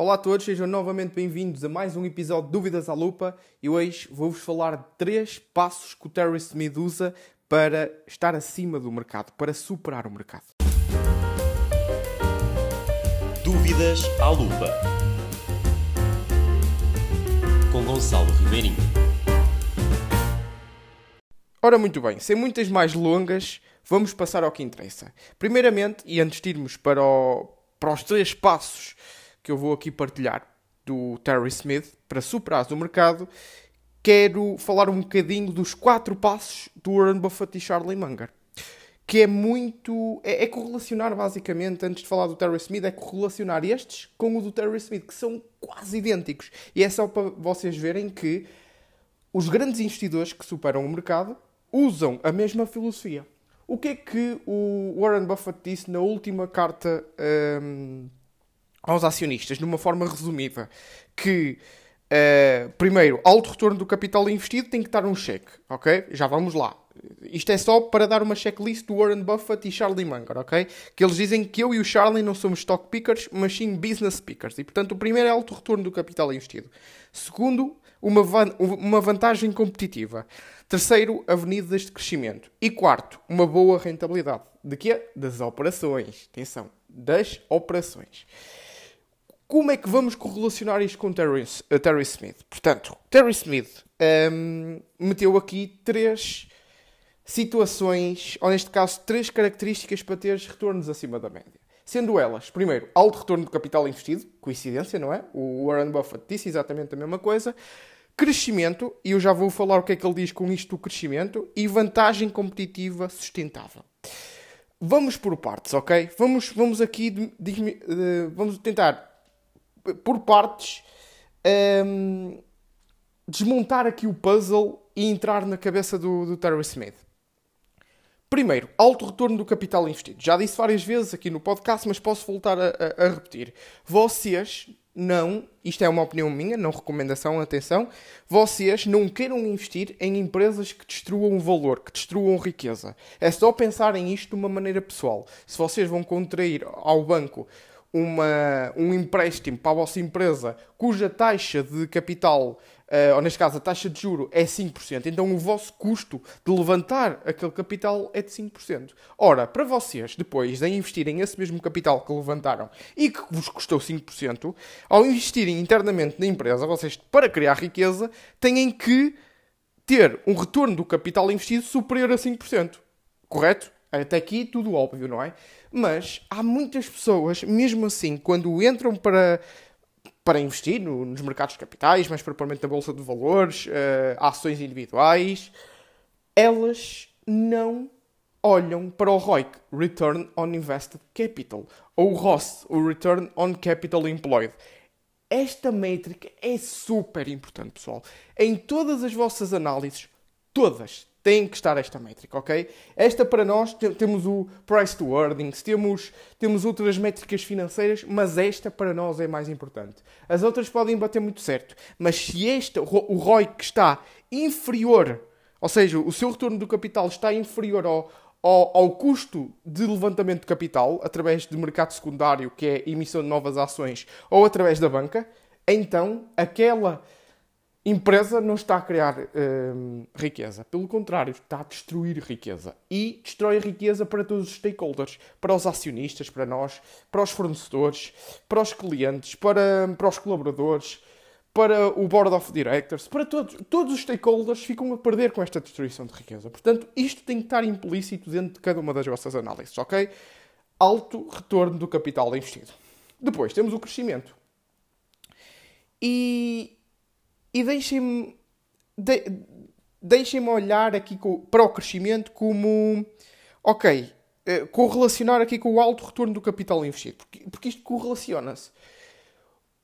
Olá a todos, sejam novamente bem-vindos a mais um episódio de Dúvidas à Lupa e hoje vou-vos falar de três passos que o Terry Smith usa para estar acima do mercado, para superar o mercado. Dúvidas à Lupa com Gonçalo Ribeirinho. Ora, muito bem, sem muitas mais longas, vamos passar ao que interessa. Primeiramente, e antes de irmos para, o, para os três passos que eu vou aqui partilhar do Terry Smith para superar o mercado, quero falar um bocadinho dos quatro passos do Warren Buffett e Charlie Munger. Que é muito. É, é correlacionar, basicamente, antes de falar do Terry Smith, é correlacionar estes com o do Terry Smith, que são quase idênticos. E é só para vocês verem que os grandes investidores que superam o mercado usam a mesma filosofia. O que é que o Warren Buffett disse na última carta. Um, aos acionistas, de uma forma resumida, que uh, primeiro, alto retorno do capital investido tem que estar um cheque, ok? Já vamos lá. Isto é só para dar uma checklist do Warren Buffett e Charlie Munger, ok? Que eles dizem que eu e o Charlie não somos stock pickers, mas sim business pickers. E portanto, o primeiro é alto retorno do capital investido. Segundo, uma, van uma vantagem competitiva. Terceiro, avenidas de crescimento. E quarto, uma boa rentabilidade. De quê? Das operações. Atenção, das operações. Como é que vamos correlacionar isto com Terry, uh, Terry Smith? Portanto, Terry Smith um, meteu aqui três situações, ou neste caso, três características para teres retornos acima da média. Sendo elas, primeiro, alto retorno do capital investido, coincidência, não é? O Warren Buffett disse exatamente a mesma coisa. Crescimento, e eu já vou falar o que é que ele diz com isto do crescimento, e vantagem competitiva sustentável. Vamos por partes, ok? Vamos, vamos aqui, de, vamos tentar por partes, um, desmontar aqui o puzzle e entrar na cabeça do, do Terry Smith. Primeiro, alto retorno do capital investido. Já disse várias vezes aqui no podcast, mas posso voltar a, a, a repetir. Vocês não, isto é uma opinião minha, não recomendação, atenção, vocês não queiram investir em empresas que destruam valor, que destruam riqueza. É só pensarem isto de uma maneira pessoal. Se vocês vão contrair ao banco uma, um empréstimo para a vossa empresa cuja taxa de capital, uh, ou neste caso a taxa de juro, é 5%, então o vosso custo de levantar aquele capital é de 5%. Ora, para vocês, depois de investirem esse mesmo capital que levantaram e que vos custou 5%, ao investirem internamente na empresa, vocês, para criar riqueza, têm que ter um retorno do capital investido superior a 5%. Correto? Até aqui tudo óbvio, não é? Mas há muitas pessoas, mesmo assim, quando entram para, para investir no, nos mercados capitais, mais propriamente na Bolsa de Valores, uh, ações individuais, elas não olham para o ROIC, Return on Invested Capital, ou o ROS, o Return on Capital Employed. Esta métrica é super importante, pessoal. Em todas as vossas análises, todas, tem que estar esta métrica, ok? Esta para nós temos o price to earnings, temos, temos outras métricas financeiras, mas esta para nós é mais importante. As outras podem bater muito certo, mas se esta, o ROI que está inferior, ou seja, o seu retorno do capital está inferior ao, ao, ao custo de levantamento de capital através do mercado secundário, que é emissão de novas ações, ou através da banca, então aquela empresa não está a criar hum, riqueza. Pelo contrário, está a destruir riqueza. E destrói riqueza para todos os stakeholders. Para os acionistas, para nós, para os fornecedores, para os clientes, para, para os colaboradores, para o Board of Directors, para todos. Todos os stakeholders ficam a perder com esta destruição de riqueza. Portanto, isto tem que estar implícito dentro de cada uma das vossas análises, ok? Alto retorno do capital investido. Depois, temos o crescimento. E e deixem-me de, deixem-me olhar aqui com, para o crescimento como ok, uh, correlacionar aqui com o alto retorno do capital investido, porque, porque isto correlaciona-se.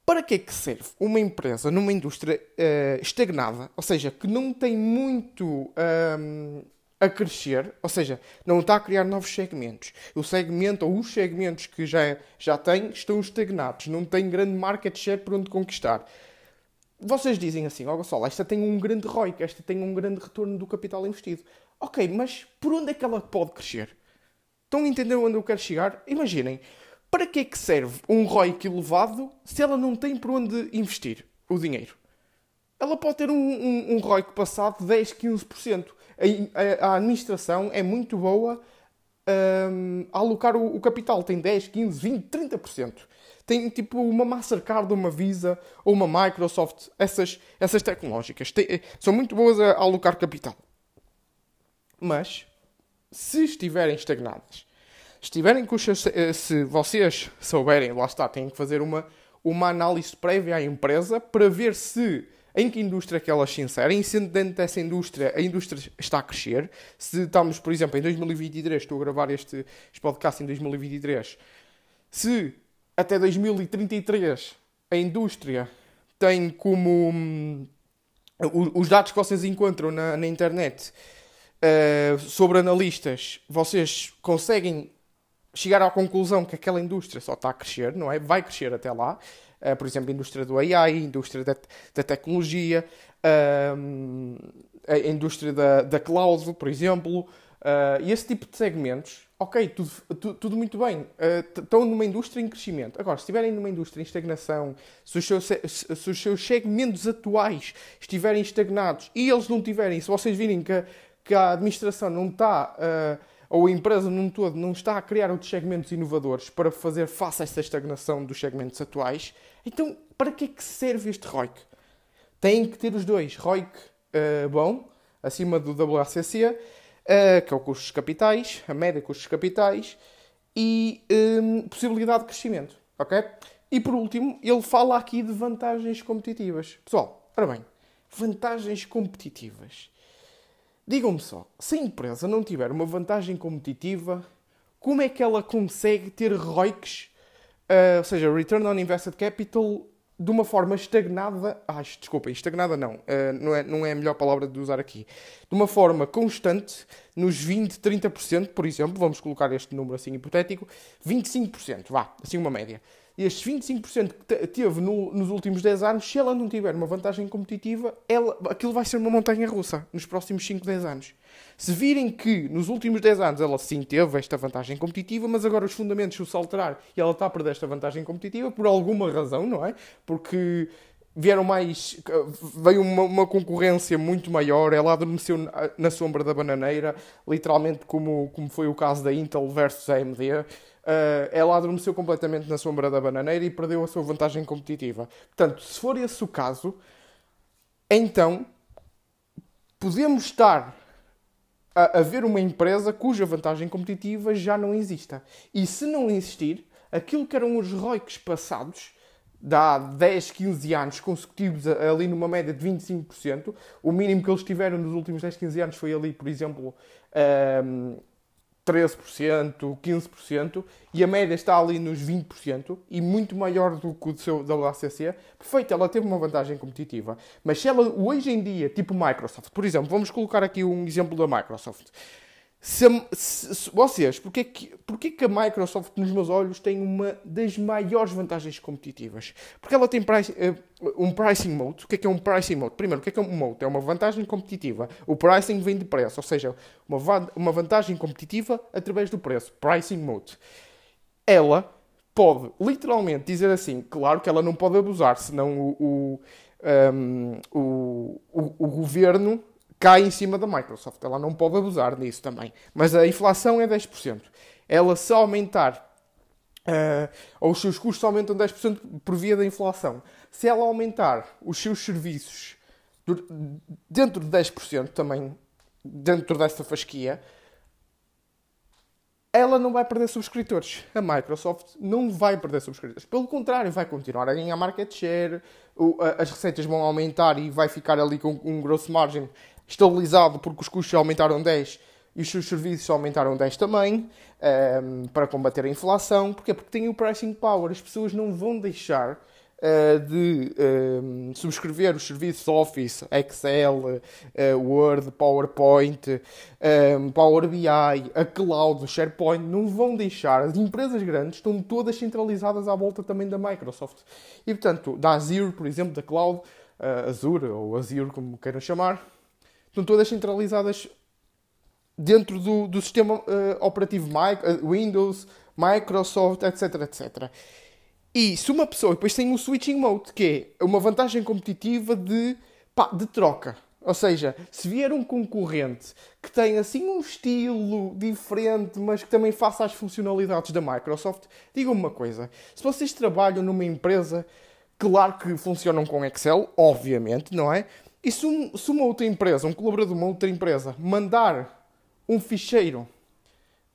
Para que é que serve uma empresa numa indústria uh, estagnada, ou seja, que não tem muito um, a crescer, ou seja, não está a criar novos segmentos. O segmento ou os segmentos que já, já tem estão estagnados, não tem grande market share por onde conquistar vocês dizem assim, ó oh, Gonçalo, esta tem um grande ROI, esta tem um grande retorno do capital investido. Ok, mas por onde é que ela pode crescer? Estão a entender onde eu quero chegar? Imaginem, para que é que serve um ROIC elevado se ela não tem por onde investir o dinheiro? Ela pode ter um, um, um ROIC passado de 10, 15%. A, a, a administração é muito boa um, a alocar o, o, capital. Tem 10, 15, 20, 30%. Tem tipo uma Mastercard, uma Visa ou uma Microsoft. Essas, essas tecnológicas tem, são muito boas a, alocar capital. Mas, se estiverem estagnadas, estiverem com os eh, se vocês souberem, lá está, têm que fazer uma, uma análise prévia à empresa para ver se em que indústria que elas se inserem, sendo dentro dessa indústria, a indústria está a crescer. Se estamos, por exemplo, em 2023, estou a gravar este, este podcast em 2023, se até 2033 a indústria tem como hum, os dados que vocês encontram na, na internet uh, sobre analistas, vocês conseguem chegar à conclusão que aquela indústria só está a crescer, não é? Vai crescer até lá. Uh, por exemplo, a indústria do AI, a indústria da, da tecnologia, uh, a indústria da, da cloud, por exemplo, e esse tipo de segmentos, ok, tudo, tudo, muito bem, estão numa indústria em crescimento. Agora, se estiverem numa indústria em estagnação, se os, seus, se os seus segmentos atuais estiverem estagnados e eles não tiverem, se vocês virem que, que a administração não está ou a empresa num todo não está a criar outros segmentos inovadores para fazer face a esta estagnação dos segmentos atuais, então para que é que serve este ROIC? Tem que ter os dois. ROIC uh, bom, acima do WACC, uh, eh, que é o custos capitais, a média custos capitais, e um, possibilidade de crescimento. Ok? E por último, ele fala aqui de vantagens competitivas. Pessoal, ora bem, vantagens competitivas. Digam-me só, se a empresa não tiver uma vantagem competitiva, como é que ela consegue ter ROICs, uh, ou seja, Return on Invested Capital, de uma forma estagnada, ah, desculpem, estagnada não, uh, não, é, não é a melhor palavra de usar aqui, de uma forma constante, nos 20, 30%, por exemplo, vamos colocar este número assim hipotético, 25%, vá, assim uma média estes 25% que teve no, nos últimos 10 anos, se ela não tiver uma vantagem competitiva, ela, aquilo vai ser uma montanha russa nos próximos 5, 10 anos. Se virem que nos últimos 10 anos ela sim teve esta vantagem competitiva, mas agora os fundamentos se alterar e ela está a perder esta vantagem competitiva por alguma razão, não é? Porque vieram mais. veio uma, uma, concorrência muito maior, ela adormeceu na, na sombra da bananeira, literalmente como, como foi o caso da Intel versus AMD. Uh, ela adormeceu completamente na sombra da bananeira e perdeu a sua vantagem competitiva. Portanto, se for esse o caso, então podemos estar a, a ver uma empresa cuja vantagem competitiva já não exista. E se não existir, aquilo que eram os ROICs passados, de há 10, 15 anos consecutivos, ali numa média de 25%, o mínimo que eles tiveram nos últimos 10, 15 anos foi ali, por exemplo, um, 13%, 15%, e a média está ali nos 20%, e muito maior do que o seu WACC, perfeito, ela teve uma vantagem competitiva. Mas se ela, hoje em dia, tipo Microsoft, por exemplo, vamos colocar aqui um exemplo da Microsoft. Se, se, se, vocês, porque é, que, porque é que a Microsoft, nos meus olhos, tem uma das maiores vantagens competitivas? Porque ela tem price, uh, um pricing mode. O que é que é um pricing mode? Primeiro, o que é que é um mode? É uma vantagem competitiva. O pricing vem de preço, ou seja, uma, uma vantagem competitiva através do preço. Pricing mode. Ela pode literalmente dizer assim, claro que ela não pode abusar, senão o, o, um, o, o, o governo cai em cima da Microsoft. Ela não pode abusar disso também. Mas a inflação é 10%. Ela se aumentar, uh, ou os seus custos aumentam 10% por via da inflação. Se ela aumentar os seus serviços dentro de 10% também, dentro dessa fasquia, ela não vai perder subscritores. A Microsoft não vai perder subscritores. Pelo contrário, vai continuar a ganhar market share, as receitas vão aumentar e vai ficar ali com um gross margin estabilizado porque os custos aumentaram 10 e os seus serviços aumentaram 10 também um, ehm, para combater a inflação. Porquê? Porque tem o pricing power. As pessoas não vão deixar uh, de um, ehm, subscrever os serviços Office, Excel, uh, Word, PowerPoint, um, ehm, Power BI, a Cloud, SharePoint. Não vão deixar. As empresas grandes estão todas centralizadas à volta também da Microsoft. E portanto, da Azure, por exemplo, da Cloud, uh, Azure ou Azure, como queiram chamar estão todas centralizadas dentro do, do sistema uh, operativo uh, Windows, Microsoft, etc, etc. E se uma pessoa, depois tem o switching mode, que é uma vantagem competitiva de, pá, de troca. Ou seja, se vier um concorrente que tem assim um estilo diferente, mas que também faça as funcionalidades da Microsoft, digam-me uma coisa: se vocês trabalham numa empresa, claro que funcionam com Excel, obviamente, não é? E se, um, se uma outra empresa, um colaborador de uma outra empresa, mandar um ficheiro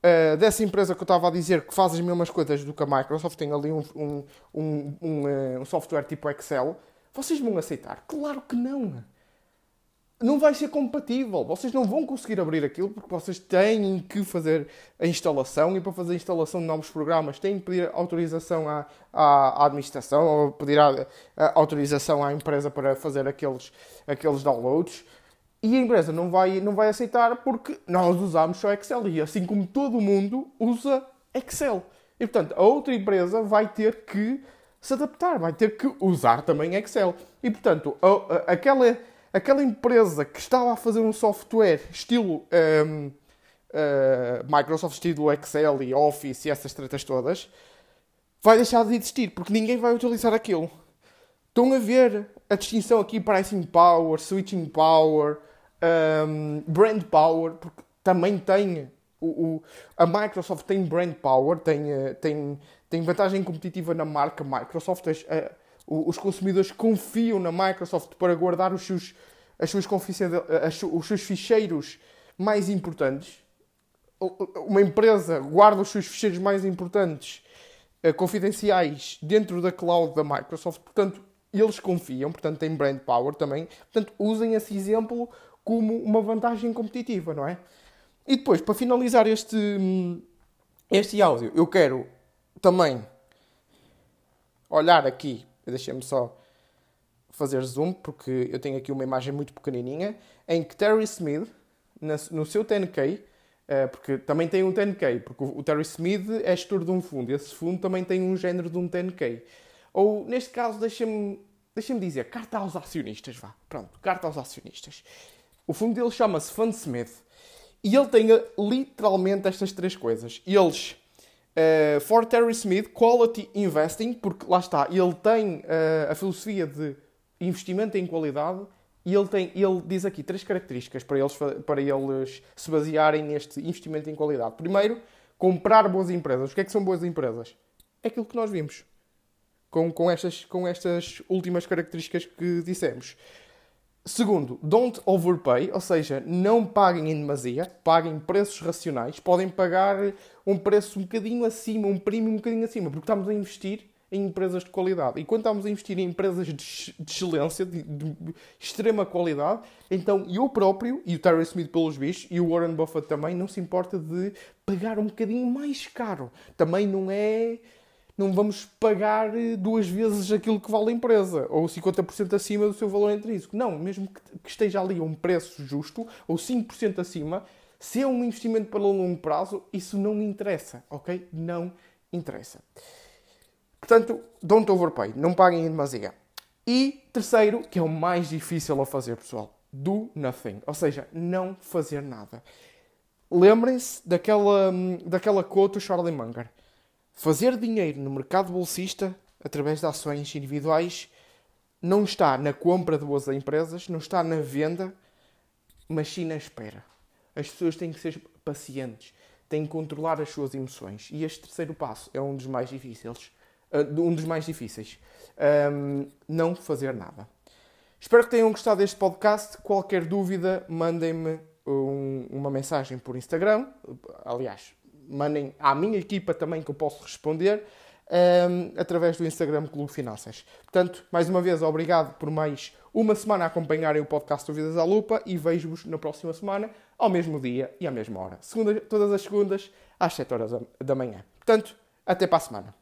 uh, dessa empresa que eu estava a dizer que faz as mesmas coisas do que a Microsoft, tem ali um, um, um, um, uh, um software tipo Excel, vocês vão aceitar? Claro que não! Não vai ser compatível. Vocês não vão conseguir abrir aquilo porque vocês têm que fazer a instalação e para fazer a instalação de novos programas têm que pedir autorização à, à, administração ou pedir a, a autorização à empresa para fazer aqueles, aqueles downloads. E a empresa não vai, não vai aceitar porque nós usamos só Excel e assim como todo mundo usa Excel. E portanto a outra empresa vai ter que se adaptar, vai ter que usar também Excel. E portanto a, a, aquela aquela empresa que estava a fazer um software estilo um, uh, eh, Microsoft, estilo Excel e Office e essas tretas todas, vai deixar de existir, porque ninguém vai utilizar aquilo. Estão a ver a distinção aqui, pricing power, switching power, um, brand power, porque também tem o, o, a Microsoft tem brand power, tem, eh, tem, tem vantagem competitiva na marca Microsoft. As, uh, os consumidores confiam na Microsoft para guardar os seus, as suas as, os seus ficheiros mais importantes. Uma empresa guarda os seus ficheiros mais importantes uh, confidenciais dentro da cloud da Microsoft, portanto, eles confiam, portanto, têm brand power também. Portanto, usem esse exemplo como uma vantagem competitiva, não é? E depois, para finalizar este, este áudio, eu quero também olhar aqui Deixa-me só fazer zoom, porque eu tenho aqui uma imagem muito pequenininha, em que Terry Smith, no seu 10K, eh, porque também tem um 10K, porque o Terry Smith é gestor de um fundo, esse fundo também tem um género de um 10K. Ou, neste caso, deixa-me deixa dizer, carta aos acionistas, vá. Pronto, carta aos acionistas. O fundo dele chama-se Fundsmith. E ele tem literalmente estas três coisas. Eles Uh, for Terry Smith, Quality Investing, porque lá está, ele tem uh, a filosofia de investimento em qualidade e ele, tem, ele diz aqui três características para eles, para eles se basearem neste investimento em qualidade. Primeiro, comprar boas empresas. O que é que são boas empresas? É aquilo que nós vimos. Com, com, estas, com estas últimas características que dissemos. Segundo, don't overpay, ou seja, não paguem em demasia, paguem preços racionais. Podem pagar um preço um bocadinho acima, um prémio um bocadinho acima, porque estamos a investir em empresas de qualidade. E quando estamos a investir em empresas de, excelência, de, de, extrema qualidade, então eu próprio, e o Terry Smith pelos bichos, e o Warren Buffett também, não se importa de pagar um bocadinho mais caro. Também não é não vamos pagar eh, duas vezes aquilo que vale a empresa, ou 50% acima do seu valor intrínseco. Não, mesmo que esteja ali a um preço justo, ou 5% acima, se é um investimento para longo prazo, isso não me interessa, ok? Não interessa. Portanto, don't overpay, não paguem em demasia. E terceiro, que é o mais difícil a fazer, pessoal, do nothing, ou seja, não fazer nada. Lembrem-se daquela, hum, daquela quote do Charlie Munger. Fazer dinheiro no mercado bolsista, através de ações individuais, não está na compra de boas empresas, não está na venda, mas sim na espera. As pessoas têm que ser pacientes, têm que controlar as suas emoções. E este terceiro passo é um dos mais difíceis. Uh, um dos mais difíceis. Um, não fazer nada. Espero que tenham gostado deste podcast. Qualquer dúvida, mandem-me um, uma mensagem por Instagram. Aliás, mandem à minha equipa também que eu posso responder um, através do Instagram Clube Finanças. Portanto, mais uma vez, obrigado por mais uma semana a acompanharem o podcast do Vidas à Lupa e vejo-vos na próxima semana, ao mesmo dia e à mesma hora. Segunda, todas as segundas, às 7 horas da manhã. Portanto, até para a semana.